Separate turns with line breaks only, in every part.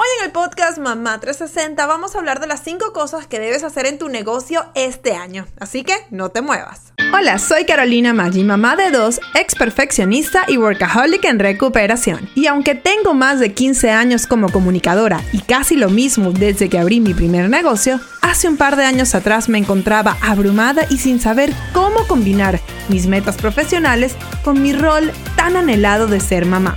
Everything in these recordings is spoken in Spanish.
Hoy en el podcast Mamá 360 vamos a hablar de las 5 cosas que debes hacer en tu negocio este año, así que no te muevas. Hola, soy Carolina Maggi, mamá de dos, ex perfeccionista y workaholic en recuperación. Y aunque tengo más de 15 años como comunicadora y casi lo mismo desde que abrí mi primer negocio, hace un par de años atrás me encontraba abrumada y sin saber cómo combinar mis metas profesionales con mi rol tan anhelado de ser mamá.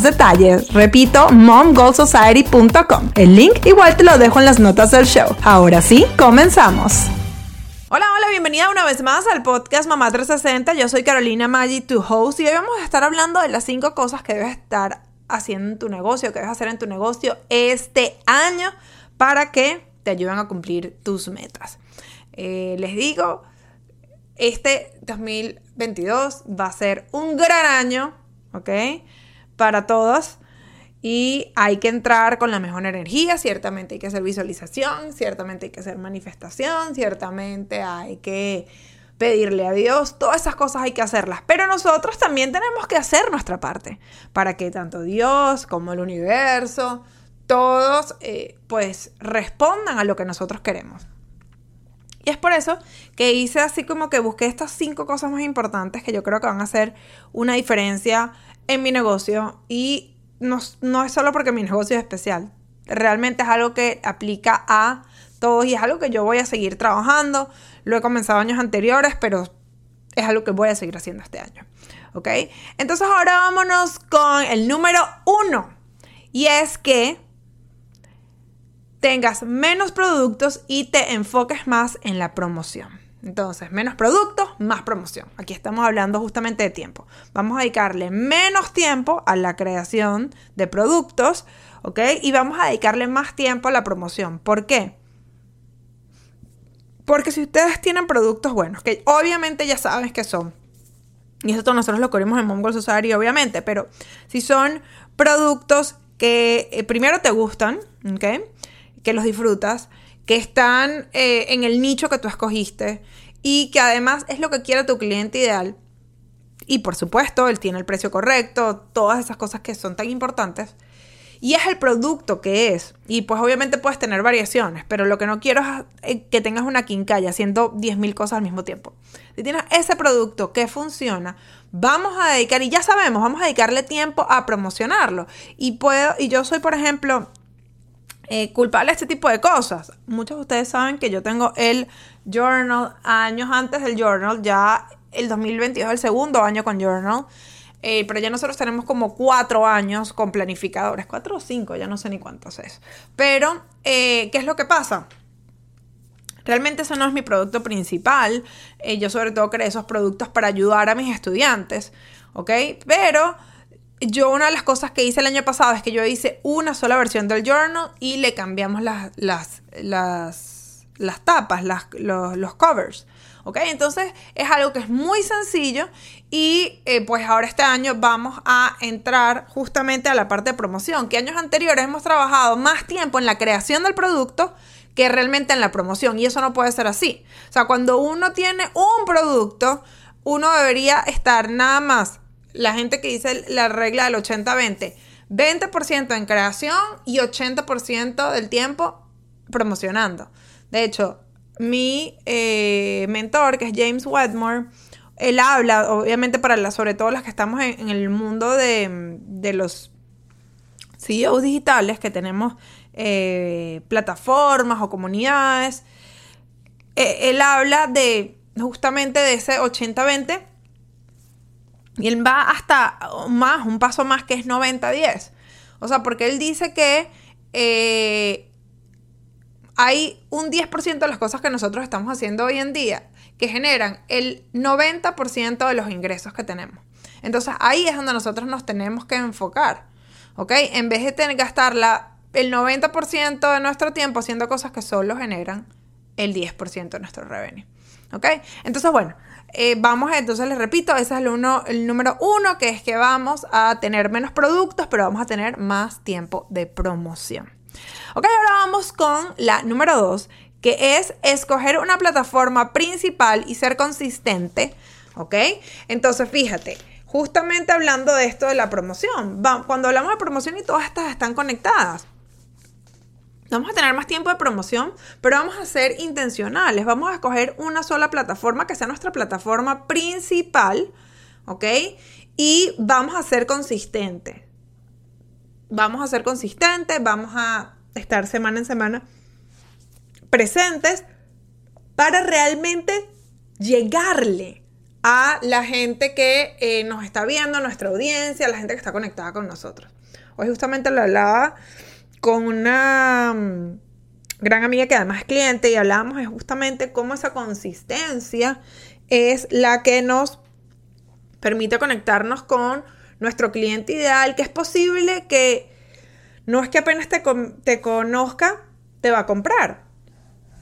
detalles. Repito, momgoalsociety.com. El link igual te lo dejo en las notas del show. Ahora sí, comenzamos. Hola, hola, bienvenida una vez más al podcast Mamá 360. Yo soy Carolina Maggi, tu host, y hoy vamos a estar hablando de las 5 cosas que debes estar haciendo en tu negocio, que debes hacer en tu negocio este año para que te ayuden a cumplir tus metas. Eh, les digo, este 2022 va a ser un gran año, ¿ok? Para todos y hay que entrar con la mejor energía, ciertamente hay que hacer visualización, ciertamente hay que hacer manifestación, ciertamente hay que pedirle a Dios, todas esas cosas hay que hacerlas, pero nosotros también tenemos que hacer nuestra parte para que tanto Dios como el universo, todos eh, pues respondan a lo que nosotros queremos. Y es por eso que hice así como que busqué estas cinco cosas más importantes que yo creo que van a hacer una diferencia en mi negocio y no, es solo porque mi negocio es especial, realmente es algo que aplica a todos y es algo que yo voy a seguir trabajando. Lo he comenzado años anteriores, pero es algo que voy a seguir haciendo este año. ¿Ok? Entonces ahora vámonos con el número uno. Y es que tengas menos productos y te enfoques más en la promoción. Entonces, menos productos, más promoción. Aquí estamos hablando justamente de tiempo. Vamos a dedicarle menos tiempo a la creación de productos, ¿ok? Y vamos a dedicarle más tiempo a la promoción. ¿Por qué? Porque si ustedes tienen productos buenos, que obviamente ya saben que son, y esto nosotros lo corrimos en Mongol Society, obviamente, pero si son productos que eh, primero te gustan, ¿ok? Que los disfrutas, que están eh, en el nicho que tú escogiste y que además es lo que quiere tu cliente ideal. Y por supuesto, él tiene el precio correcto, todas esas cosas que son tan importantes. Y es el producto que es. Y pues obviamente puedes tener variaciones, pero lo que no quiero es eh, que tengas una quincalla haciendo 10.000 cosas al mismo tiempo. Si tienes ese producto que funciona, vamos a dedicar, y ya sabemos, vamos a dedicarle tiempo a promocionarlo. Y, puedo, y yo soy, por ejemplo, eh, culpable a este tipo de cosas. Muchos de ustedes saben que yo tengo el journal años antes del journal, ya el 2022 es el segundo año con journal. Eh, pero ya nosotros tenemos como cuatro años con planificadores, cuatro o cinco, ya no sé ni cuántos es. Pero, eh, ¿qué es lo que pasa? Realmente ese no es mi producto principal. yo sobre todo creo esos productos para ayudar a mis estudiantes, ¿ok? Pero yo una de las cosas que hice el año pasado es que yo hice una sola versión del journal y le cambiamos las, las, las, tapas, las, los, covers. ¿Ok? Entonces es algo que es muy sencillo y eh, pues ahora este año vamos a entrar justamente a la parte de promoción, que años anteriores hemos trabajado más tiempo en la creación del producto que realmente en la promoción y eso no puede ser así. O sea, cuando uno tiene un producto, uno debería estar nada más, la gente que dice la regla del 80-20, 20% en creación y 80% del tiempo promocionando. De hecho, mi eh, mentor, que es James Wedmore, él habla, obviamente para sobre todo las que estamos en, el mundo de, de, los CEOs digitales, que tenemos eh, plataformas o comunidades, eh, él habla de justamente de ese 80-20 y él va hasta más, un paso más que es 90-10. O sea, porque él dice que eh, hay un 10% de las cosas que nosotros estamos haciendo hoy en día que generan el 90% de los ingresos que tenemos. Entonces ahí es donde nosotros nos tenemos que enfocar. ¿Ok? En vez de tener gastar el 90% de nuestro tiempo haciendo cosas que solo generan el 10% de nuestro revenue. ¿Ok? Entonces, bueno, eh, vamos, entonces les repito, ese es el, uno, el número uno, que es que vamos a tener menos productos, pero vamos a tener más tiempo de promoción. Ok, ahora vamos con la número dos, que es escoger una plataforma principal y ser consistente. ¿Ok? Entonces, fíjate, justamente hablando de esto de la promoción, cuando hablamos de promoción y todas estas están conectadas. Vamos a tener más tiempo de promoción, pero vamos a ser intencionales. Vamos a escoger una sola plataforma que sea nuestra plataforma principal, ¿ok? Y vamos a ser consistentes. Vamos a ser consistentes, vamos a estar semana en semana presentes para realmente llegarle a la gente que eh, nos está viendo, nuestra audiencia, a la gente que está conectada con nosotros. Hoy justamente lo hablaba con una mm, gran amiga que además es cliente y hablábamos de justamente cómo esa consistencia es la que nos permite conectarnos con nuestro cliente ideal, que es posible que no es que apenas te, te conozca, te va a comprar.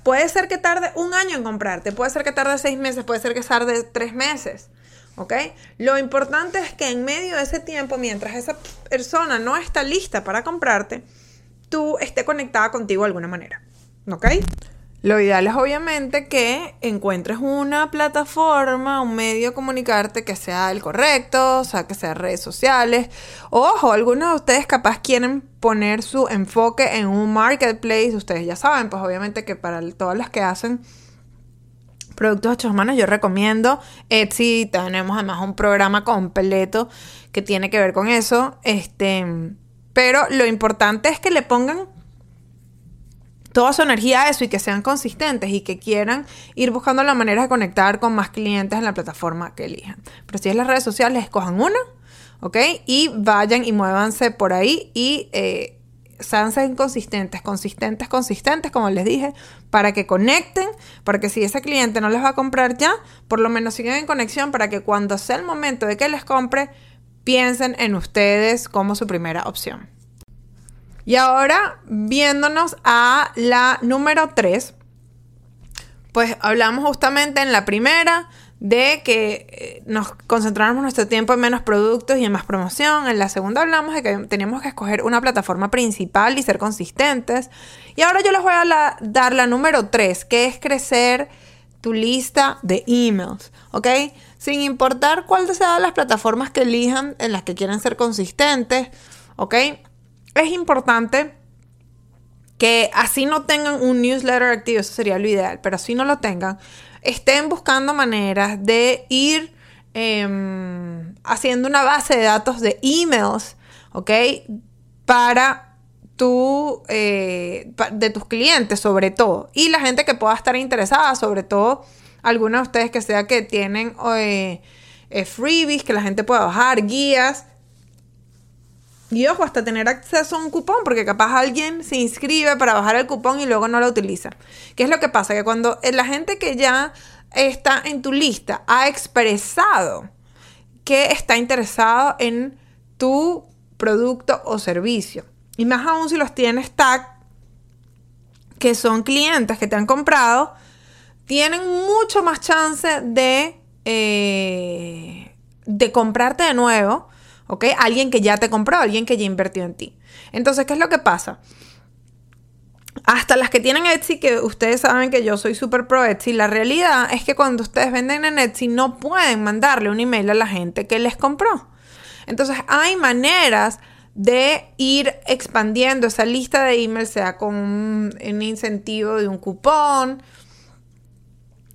Puede ser que tarde un año en comprarte, puede ser que tarde seis meses, puede ser que tarde tres meses. ¿Ok? Lo importante es que en medio de ese tiempo, mientras esa persona no está lista para comprarte, tú esté conectada contigo de alguna manera. ¿Ok? Lo ideal es obviamente que encuentres una plataforma, un medio de comunicarte que sea el correcto, o sea, que sea redes sociales. Ojo, algunos de ustedes capaz quieren poner su enfoque en un marketplace, ustedes ya saben, pues obviamente que para todas las que hacen productos hechos manos, yo recomiendo Etsy, tenemos además un programa completo que tiene que ver con eso. Este, pero lo importante es que le pongan toda su energía a eso y que sean consistentes y que quieran ir buscando la manera de conectar con más clientes en la plataforma que elijan. Pero si es las redes sociales, escojan una, ¿ok? Y vayan y muévanse por ahí y eh, sean consistentes, consistentes, consistentes, como les dije, para que conecten, para que si ese cliente no les va a comprar ya, por lo menos sigan en conexión para que cuando sea el momento de que les compre, piensen en ustedes como su primera opción. Y ahora, viéndonos a la número 3, pues hablamos justamente en la primera de que eh, nos concentramos nuestro tiempo en menos productos y en más promoción. En la segunda hablamos de que teníamos que escoger una plataforma principal y ser consistentes. Y ahora yo les voy a dar la número 3, que es crecer tu lista de emails, ¿ok? Sin importar cuál sea las plataformas que elijan en las que quieran ser consistentes, ¿ok? es importante que así no tengan un newsletter activo, eso sería lo ideal, pero así no lo tengan, estén buscando maneras de ir em, haciendo una base de datos de emails, ¿ok? Para tu, eh, de tus clientes sobre todo, y la gente que pueda estar interesada, sobre todo algunos de ustedes que sea que tienen eh, eh, freebies, que la gente pueda bajar, guías, y ojo, hasta tener acceso a un cupón, porque capaz alguien se inscribe para bajar el cupón y luego no lo utiliza. ¿Qué es lo que pasa? Que cuando la gente que ya está en tu lista ha expresado que está interesado en tu producto o servicio, y más aún si los tienes tag, que son clientes que te han comprado, tienen mucho más chance de, eh, de comprarte de nuevo ¿ok? Alguien que ya te compró, alguien que ya invirtió en ti. Entonces, ¿qué es lo que pasa? hasta las que tienen Etsy, que ustedes saben que yo soy súper pro Etsy, la realidad es que cuando ustedes venden en Etsy no pueden mandarle un email a la gente que les compró. Entonces hay maneras de ir expandiendo esa lista de emails, sea con un, un incentivo de un cupón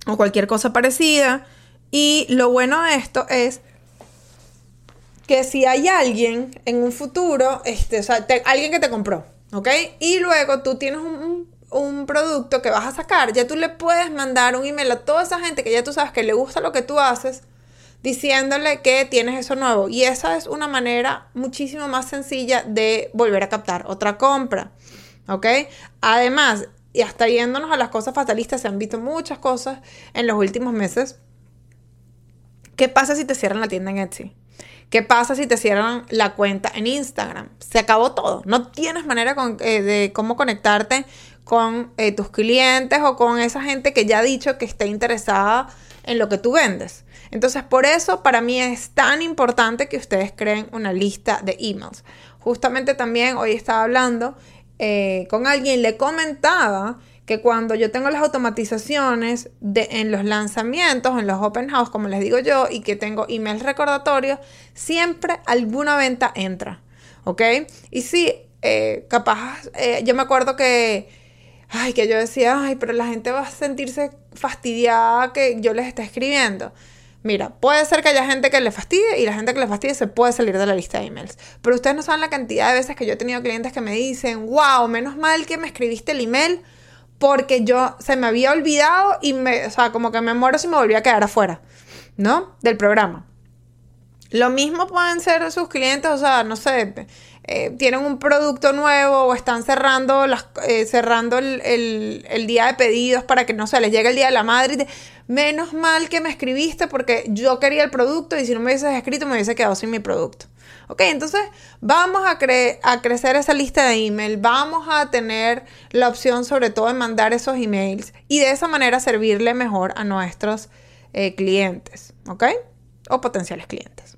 o cualquier cosa parecida. Y lo bueno de esto es que si hay alguien en un futuro, este, alguien que te compró, ¿ok? Y luego tú tienes un, un, producto que vas a sacar, ya tú le puedes mandar un email a toda esa gente que ya tú sabes que le gusta lo que tú haces, diciéndole que tienes eso nuevo. Y esa es una manera muchísimo más sencilla de volver a captar otra compra, ¿ok? Además, y hasta yéndonos a las cosas fatalistas, se han visto muchas cosas en los últimos meses. ¿Qué pasa si te cierran la tienda en Etsy? ¿Qué pasa si te cierran la cuenta en Instagram? Se acabó todo. No tienes manera eh, de cómo conectarte con eh, tus clientes o con esa gente que ya ha dicho que está interesada en lo que tú vendes. Entonces, por eso para mí es tan importante que ustedes creen una lista de emails. Justamente también hoy estaba hablando eh, con alguien, le comentaba que cuando yo tengo las automatizaciones de, en los lanzamientos, en los open house, como les digo yo, y que tengo emails recordatorios, siempre alguna venta entra, ¿ok? Y sí, eh, capaz, eh, yo me acuerdo que, ay, que yo decía, ay, pero la gente va a sentirse fastidiada que yo les esté escribiendo. Mira, puede ser que haya gente que le fastidie y la gente que le fastidie se puede salir de la lista de emails. Pero ustedes no saben la cantidad de veces que yo he tenido clientes que me dicen, wow, menos mal que me escribiste el email porque yo se me había olvidado y me, o sea, como que me muero si me volvía a quedar afuera, ¿no? Del programa. Lo mismo pueden ser sus clientes, o sea, no sé, eh, tienen un producto nuevo o están cerrando, las, eh, cerrando el, el, día de pedidos para que no se les llegue el día de la madre. Y Menos mal que me escribiste porque yo quería el producto y si no me hubieses escrito me hubiese quedado sin mi producto. Ok, entonces vamos a, a crecer esa lista de email, vamos a tener la opción sobre todo de mandar esos emails y de esa manera servirle mejor a nuestros eh, clientes, ¿ok? O potenciales clientes.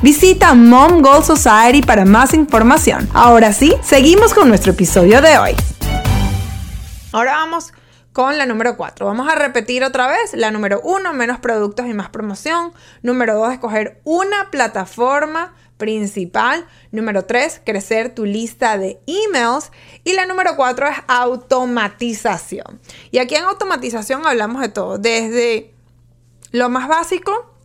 Visita Mom Goal Society para más información. Ahora sí, seguimos con nuestro episodio de hoy. Ahora vamos con la número 4. Vamos a repetir otra vez. La número 1, menos productos y más promoción. Número 2, escoger una plataforma principal. Número 3, crecer tu lista de emails. Y la número 4 es automatización. Y aquí en automatización hablamos de todo, desde lo más básico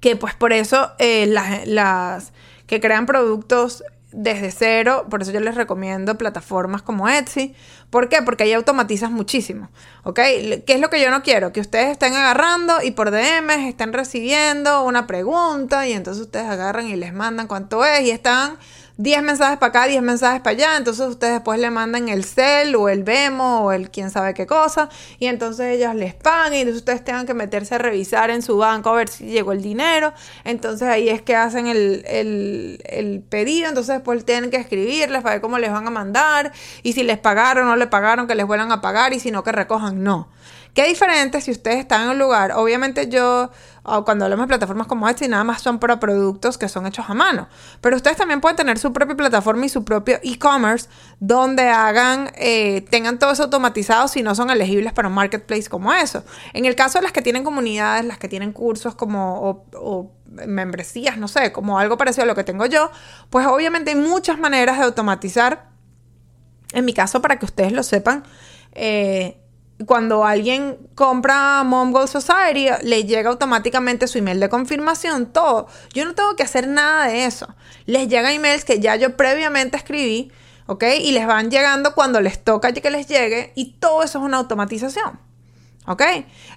que pues por eso eh, las, que crean productos desde cero, por eso yo les recomiendo plataformas como Etsy. ¿Por qué? Porque ahí automatizas muchísimo, ¿ok? ¿Qué es lo que yo no quiero? Que ustedes estén agarrando y por DMs estén recibiendo una pregunta y entonces ustedes agarran y les mandan cuánto es y están 10 mensajes para acá, 10 mensajes para allá, entonces ustedes después le mandan el cel o el Vemo o el quién sabe qué cosa, y entonces ellas les pagan y entonces ustedes tengan que meterse a revisar en su banco a ver si llegó el dinero, entonces ahí es que hacen el, el pedido, entonces después tienen que escribirles para ver cómo les van a mandar, y si les pagaron o no le pagaron, que les vuelvan a pagar, y si no, que recojan, no. Qué diferente si ustedes están en un lugar, obviamente yo, cuando hablamos de plataformas como Etsy, nada más son para productos que son hechos a mano, pero ustedes también pueden tener su propia plataforma y su propio e-commerce donde hagan, eh, tengan todo eso automatizado si no son elegibles para un marketplace como eso. En el caso de las que tienen comunidades, las que tienen cursos como o, membresías, no sé, como algo parecido a lo que tengo yo, pues obviamente hay muchas maneras de automatizar. En mi caso, para que ustedes lo sepan, eh, cuando alguien compra Mom Goal Society, le llega automáticamente su email de confirmación, todo. Yo no tengo que hacer nada de eso. Les llegan emails que ya yo previamente escribí, ¿ok? Y les van llegando cuando les toca que les llegue y todo eso es una automatización. ¿Ok?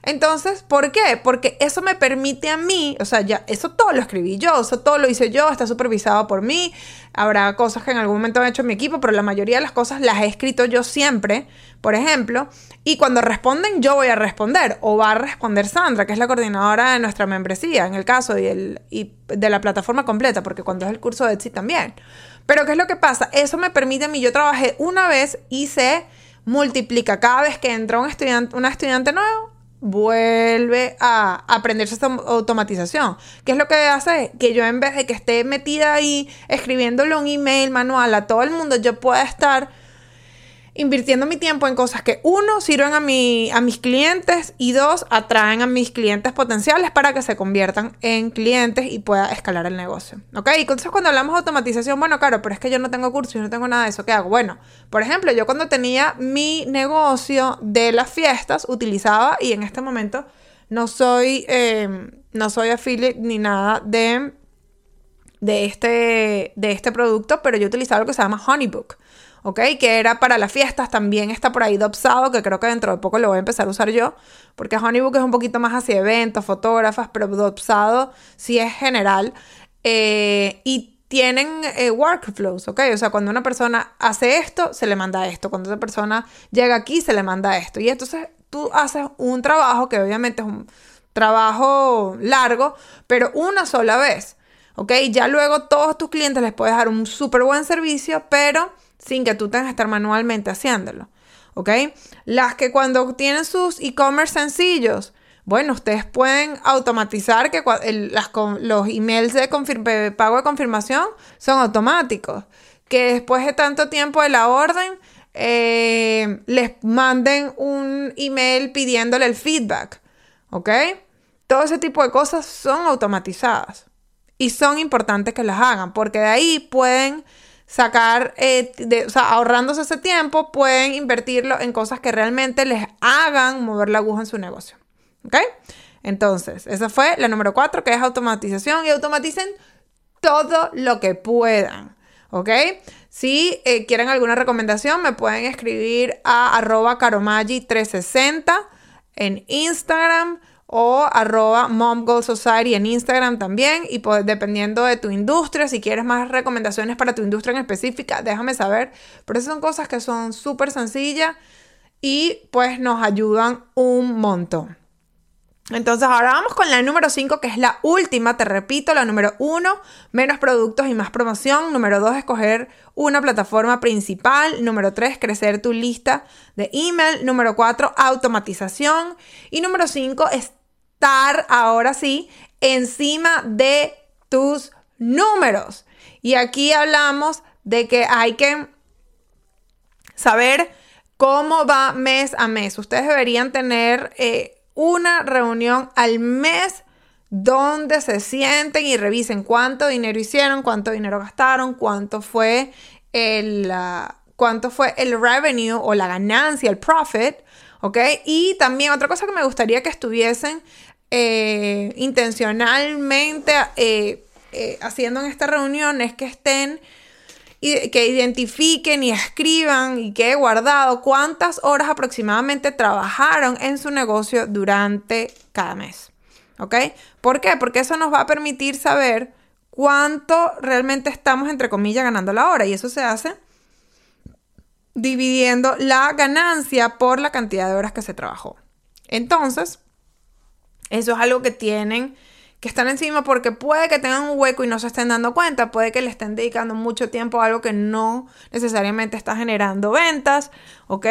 Entonces, ¿por qué? Porque eso me permite a mí, o sea, ya, eso todo lo escribí yo, eso todo lo hice yo, está supervisado por mí. Habrá cosas que en algún momento han hecho mi equipo, pero la mayoría de las cosas las he escrito yo siempre, por ejemplo. Y cuando responden, yo voy a responder, o va a responder Sandra, que es la coordinadora de nuestra membresía, en el caso, y, el, y de la plataforma completa, porque cuando es el curso de Etsy también. Pero, ¿qué es lo que pasa? Eso me permite a mí, yo trabajé una vez sé multiplica. Cada vez que entra un estudiante, una estudiante nuevo, vuelve a aprenderse esta automatización. ¿Qué es lo que hace? Que yo en vez de que esté metida ahí escribiéndole un email manual a todo el mundo, yo pueda estar invirtiendo mi tiempo en cosas que, uno, sirven a, mi, a mis clientes y dos, atraen a mis clientes potenciales para que se conviertan en clientes y pueda escalar el negocio. ¿Ok? Y entonces cuando hablamos de automatización, bueno, claro, pero es que yo no tengo curso, yo no tengo nada de eso, ¿qué hago? Bueno, por ejemplo, yo cuando tenía mi negocio de las fiestas, utilizaba, y en este momento no soy, eh, no soy affiliate ni nada de, de, este, de este producto, pero yo utilizaba lo que se llama Honeybook. ¿Ok? Que era para las fiestas, también está por ahí Dopsado, que creo que dentro de poco lo voy a empezar a usar yo, porque Honeybook es un poquito más hacia eventos, fotógrafas, pero Dopsado sí es general. Eh, y tienen eh, workflows, ¿ok? O sea, cuando una persona hace esto, se le manda esto. Cuando otra persona llega aquí, se le manda esto. Y entonces tú haces un trabajo que obviamente es un trabajo largo, pero una sola vez, ¿ok? Ya luego todos tus clientes les puedes dar un súper buen servicio, pero sin que tú tengas que estar manualmente haciéndolo. ¿Ok? Las que cuando tienen sus e-commerce sencillos, bueno, ustedes pueden automatizar que los emails de pago de confirmación son automáticos. Que después de tanto tiempo de la orden, eh, les manden un email pidiéndole el feedback. ¿Ok? Todo ese tipo de cosas son automatizadas. Y son importantes que las hagan, porque de ahí pueden sacar, eh, o sea, ahorrándose ese tiempo, pueden invertirlo en cosas que realmente les hagan mover la aguja en su negocio. ¿Ok? Entonces, esa fue la número cuatro, que es automatización y automaticen todo lo que puedan. ¿Ok? Si eh, quieren alguna recomendación, me pueden escribir a arroba caromagi360 en Instagram o arroba Mom Society en Instagram también. Y pues, dependiendo de tu industria, si quieres más recomendaciones para tu industria en específica, déjame saber. Pero esas son cosas que son súper sencillas y pues nos ayudan un montón. Entonces ahora vamos con la número 5, que es la última, te repito, la número 1, menos productos y más promoción. Número 2, escoger una plataforma principal. Número 3, crecer tu lista de email. Número 4, automatización. Y número 5, es estar ahora sí encima de tus números. Y aquí hablamos de que hay que saber cómo va mes a mes. Ustedes deberían tener eh, una reunión al mes donde se sienten y revisen cuánto dinero hicieron, cuánto dinero gastaron, cuánto fue el, cuánto fue el revenue o la ganancia, el profit, ¿ok? Y también otra cosa que me gustaría que estuviesen eh, intencionalmente eh, eh, haciendo en esta reunión es que estén y que identifiquen y escriban y que he guardado cuántas horas aproximadamente trabajaron en su negocio durante cada mes. ¿Ok? ¿Por qué? Porque eso nos va a permitir saber cuánto realmente estamos, entre comillas, ganando la hora. Y eso se hace dividiendo la ganancia por la cantidad de horas que se trabajó. Entonces, eso es algo que tienen que estar encima porque puede que tengan un hueco y no se estén dando cuenta, puede que le estén dedicando mucho tiempo a algo que no necesariamente está generando ventas, ¿ok?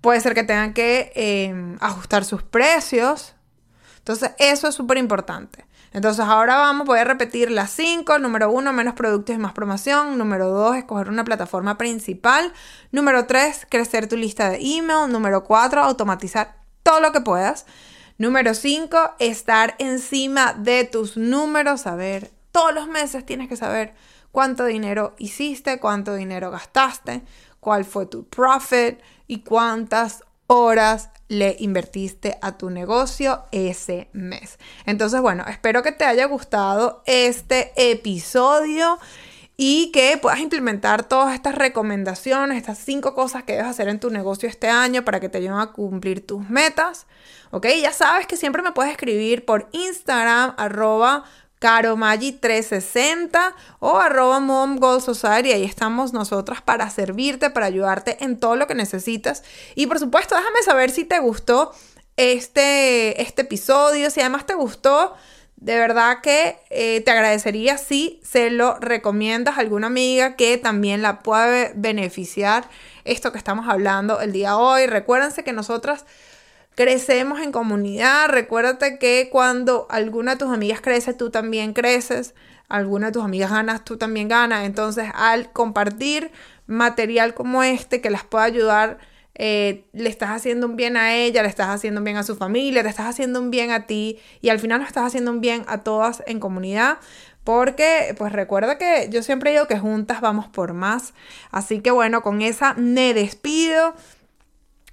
Puede ser que tengan que em, ajustar sus precios. Entonces, eso es súper importante. Entonces, ahora vamos, voy a repetir las cinco. Número uno, menos productos y más promoción. Número dos, escoger una plataforma principal. Número tres, crecer tu lista de email. Número cuatro, automatizar todo lo que puedas. Número 5, estar encima de tus números, saber, todos los meses tienes que saber cuánto dinero hiciste, cuánto dinero gastaste, cuál fue tu profit y cuántas horas le invertiste a tu negocio ese mes. Entonces, bueno, espero que te haya gustado este episodio y que puedas implementar todas estas recomendaciones, estas cinco cosas que debes hacer en tu negocio este año para que te ayuden a cumplir tus metas. ¿Ok? Ya sabes que siempre me puedes escribir por Instagram, arroba caromagi360 o arroba Mom Society. Ahí estamos nosotras para servirte, para ayudarte en todo lo que necesitas. Y por supuesto, déjame saber si te gustó este, este episodio, si además te gustó. De verdad que eh, te agradecería si se lo recomiendas a alguna amiga que también la pueda beneficiar esto que estamos hablando el día de hoy. Recuérdense que nosotras crecemos en comunidad. Recuérdate que cuando alguna de tus amigas crece, tú también creces. Alguna de tus amigas ganas, tú también ganas. Entonces, al compartir material como este que las pueda ayudar, eh, le estás haciendo un bien a ella, le estás haciendo un bien a su familia, le estás haciendo un bien a ti y al final lo estás haciendo un bien a todas en comunidad. Porque, pues recuerda que yo siempre digo que juntas vamos por más. Así que bueno, con esa me despido.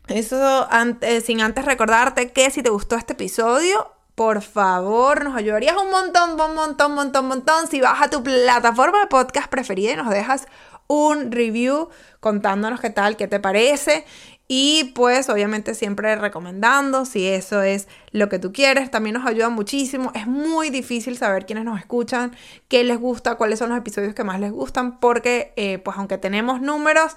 Eso antes, sin antes recordarte que si te gustó este episodio, por favor, nos ayudarías un montón, un montón, montón, un montón. Si vas a tu plataforma de podcast preferida y nos dejas un review contándonos qué tal, qué te parece. Y pues obviamente siempre recomendando si eso es lo que tú quieres. También nos ayuda muchísimo. Es muy difícil saber quiénes nos escuchan, qué les gusta, cuáles son los episodios que más les gustan. Porque eh, pues aunque tenemos números,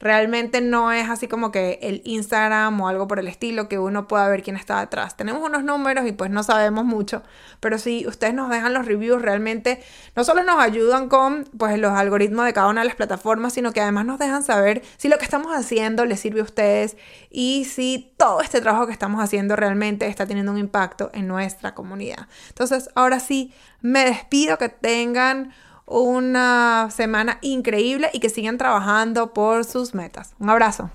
Realmente no es así como que el Instagram o algo por el estilo que uno pueda ver quién está detrás. Tenemos unos números y pues no sabemos mucho, pero si ustedes nos dejan los reviews realmente no solo nos ayudan con pues los algoritmos de cada una de las plataformas, sino que además nos dejan saber si lo que estamos haciendo les sirve a ustedes y si todo este trabajo que estamos haciendo realmente está teniendo un impacto en nuestra comunidad. Entonces, ahora sí, me despido, que tengan una semana increíble y que sigan trabajando por sus metas. Un abrazo.